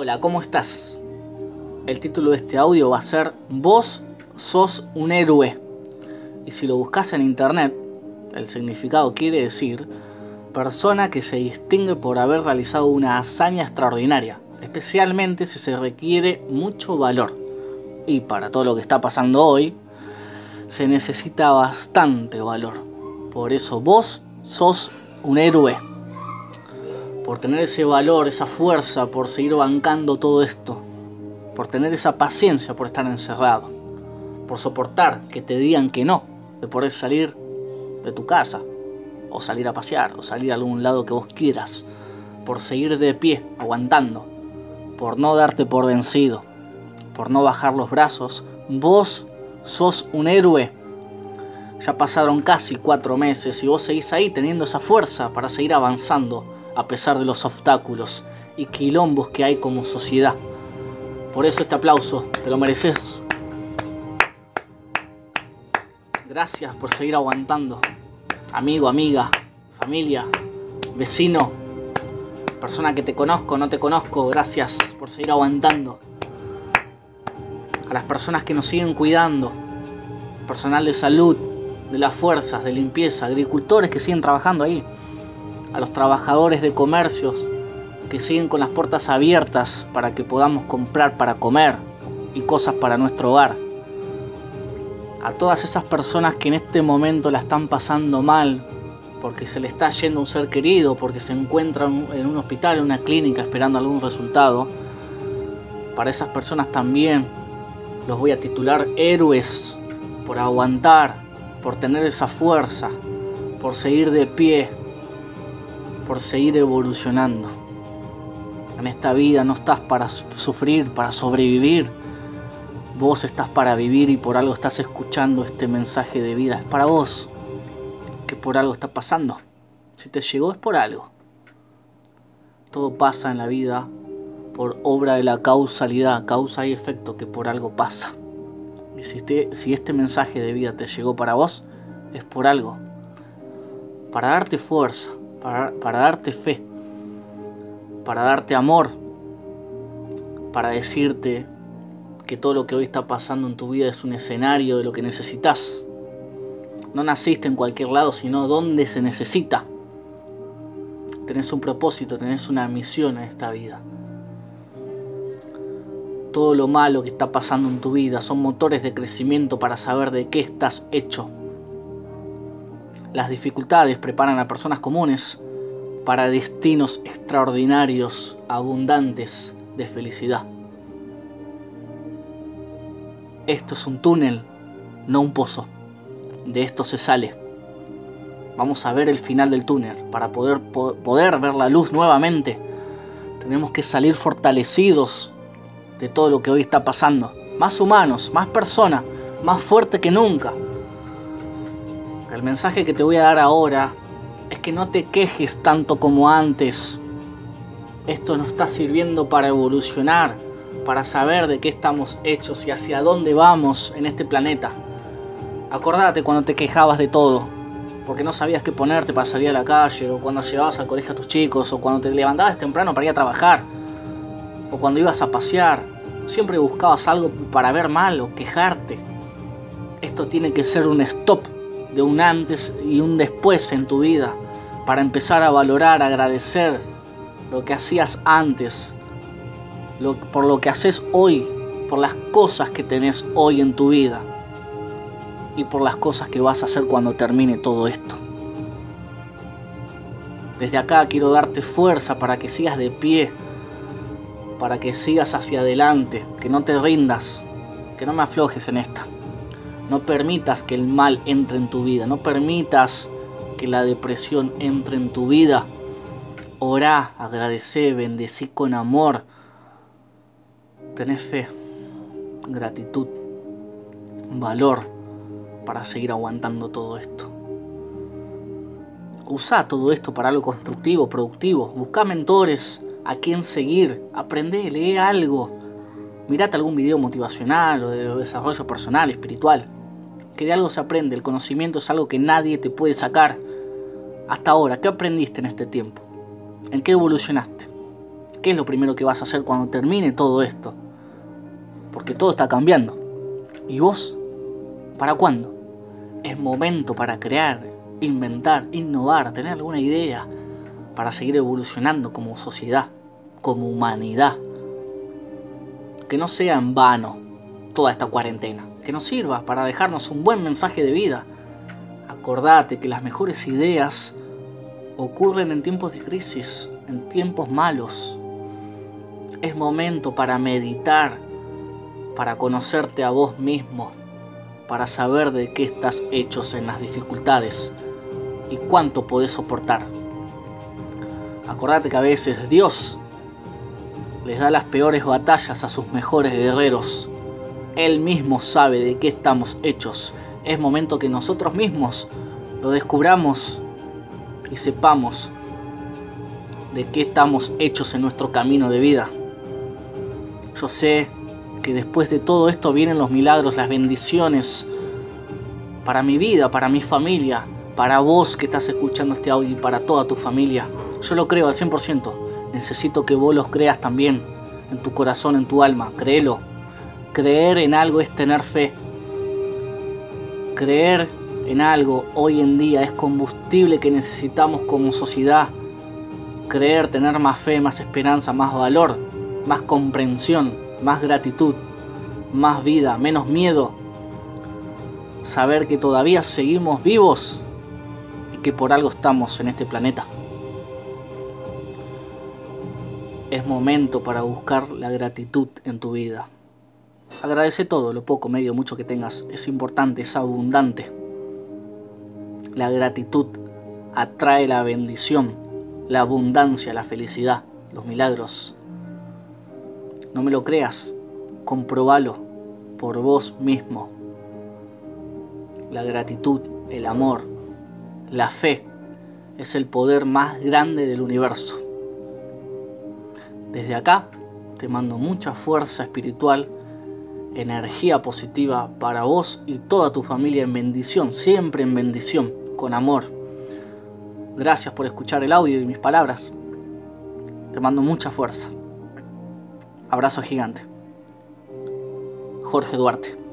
Hola, ¿cómo estás? El título de este audio va a ser Vos sos un héroe. Y si lo buscas en internet, el significado quiere decir persona que se distingue por haber realizado una hazaña extraordinaria, especialmente si se requiere mucho valor. Y para todo lo que está pasando hoy, se necesita bastante valor. Por eso vos sos un héroe por tener ese valor, esa fuerza, por seguir bancando todo esto, por tener esa paciencia, por estar encerrado, por soportar que te digan que no, de poder salir de tu casa, o salir a pasear, o salir a algún lado que vos quieras, por seguir de pie, aguantando, por no darte por vencido, por no bajar los brazos, vos sos un héroe. Ya pasaron casi cuatro meses y vos seguís ahí teniendo esa fuerza para seguir avanzando a pesar de los obstáculos y quilombos que hay como sociedad. Por eso este aplauso, te lo mereces. Gracias por seguir aguantando. Amigo, amiga, familia, vecino, persona que te conozco, no te conozco, gracias por seguir aguantando. A las personas que nos siguen cuidando, personal de salud, de las fuerzas, de limpieza, agricultores que siguen trabajando ahí a los trabajadores de comercios que siguen con las puertas abiertas para que podamos comprar para comer y cosas para nuestro hogar. A todas esas personas que en este momento la están pasando mal porque se le está yendo un ser querido, porque se encuentran en un hospital, en una clínica esperando algún resultado. Para esas personas también los voy a titular héroes por aguantar, por tener esa fuerza, por seguir de pie, por seguir evolucionando. En esta vida no estás para sufrir, para sobrevivir. Vos estás para vivir y por algo estás escuchando este mensaje de vida. Es para vos que por algo está pasando. Si te llegó es por algo. Todo pasa en la vida por obra de la causalidad, causa y efecto que por algo pasa. Y si, si este mensaje de vida te llegó para vos, es por algo. Para darte fuerza, para, darte fe, para darte amor, para decirte que todo lo que hoy está pasando en tu vida es un escenario de lo que necesitas. No naciste en cualquier lado, sino donde se necesita. Tenés un propósito, tenés una misión en esta vida. Todo lo malo que está pasando en tu vida son motores de crecimiento para saber de qué estás hecho. Las dificultades preparan a personas comunes para destinos extraordinarios, abundantes de felicidad. Esto es un túnel, no un pozo. De esto se sale. Vamos a ver el final del túnel. Para poder, poder ver la luz nuevamente, tenemos que salir fortalecidos de todo lo que hoy está pasando. Más humanos, más personas, más fuerte que nunca. El mensaje que te voy a dar ahora es que no te quejes tanto como antes. Esto nos está sirviendo para evolucionar, para saber de qué estamos hechos y hacia dónde vamos en este planeta. Acordate cuando te quejabas de todo, porque no sabías qué ponerte para salir a la calle, o cuando llevabas al colegio a tus chicos, o cuando te levantabas temprano para ir a trabajar, o cuando ibas a pasear. Siempre buscabas algo para ver mal o quejarte. Esto tiene que ser un stop de un antes y un después en tu vida para empezar a valorar, agradecer lo que hacías antes, por lo que haces hoy, por las cosas que tenés hoy en tu vida y por las cosas que vas a hacer cuando termine todo esto. Desde acá quiero darte fuerza para que sigas de pie, para que sigas hacia adelante, que no te rindas, que no me aflojes en esta. No permitas que el mal entre en tu vida. No permitas que la depresión entre en tu vida. Orá, agradece, bendecí con amor. Tenés fe, gratitud, valor para seguir aguantando todo esto. Usa todo esto para algo constructivo, productivo. Busca mentores a quien seguir. Aprende, lee algo. Mirate algún video motivacional o de desarrollo personal, espiritual que de algo se aprende, el conocimiento es algo que nadie te puede sacar. Hasta ahora, ¿qué aprendiste en este tiempo? ¿En qué evolucionaste? ¿Qué ¿Qué es lo primero que vas a hacer cuando termine todo esto? Porque todo está cambiando. ¿Y vos? ¿Para cuándo? Es momento para crear, inventar, innovar, tener alguna idea para seguir evolucionando como sociedad, como humanidad. Que no sea en vano toda esta cuarentena, que nos sirva para dejarnos un buen mensaje de vida. Acordate que las mejores ideas ocurren en tiempos de crisis, en tiempos malos. Es momento para meditar, para conocerte a vos mismo, para saber de qué estás hechos en las dificultades y cuánto podés soportar. Acordate que a veces Dios les da las peores batallas a sus mejores guerreros. Él mismo sabe de qué estamos hechos. Es momento que nosotros mismos lo descubramos y sepamos de qué estamos hechos en nuestro camino de vida. Yo sé que después de todo esto vienen los milagros, las bendiciones para mi vida, para mi familia, para vos que estás escuchando este audio y para toda tu familia. Yo lo creo al 100%. Necesito que vos los creas también, en tu corazón, en tu alma. Créelo. Creer en algo es tener fe. Creer en algo hoy en día es combustible que necesitamos como sociedad. Creer, tener más fe, más esperanza, más valor, más comprensión, más gratitud, más vida, menos miedo. Saber que todavía seguimos vivos y que por algo estamos en este planeta. Es momento para buscar la gratitud en tu vida. Agradece todo, lo poco, medio, mucho que tengas. Es importante, es abundante. La gratitud atrae la bendición, la abundancia, la felicidad, los milagros. No me lo creas, comprobalo por vos mismo. La gratitud, el amor, la fe es el poder más grande del universo. Desde acá te mando mucha fuerza espiritual, energía positiva para vos y toda tu familia en bendición, siempre en bendición con amor. Gracias por escuchar el audio y mis palabras. Te mando mucha fuerza. Abrazo gigante. Jorge Duarte.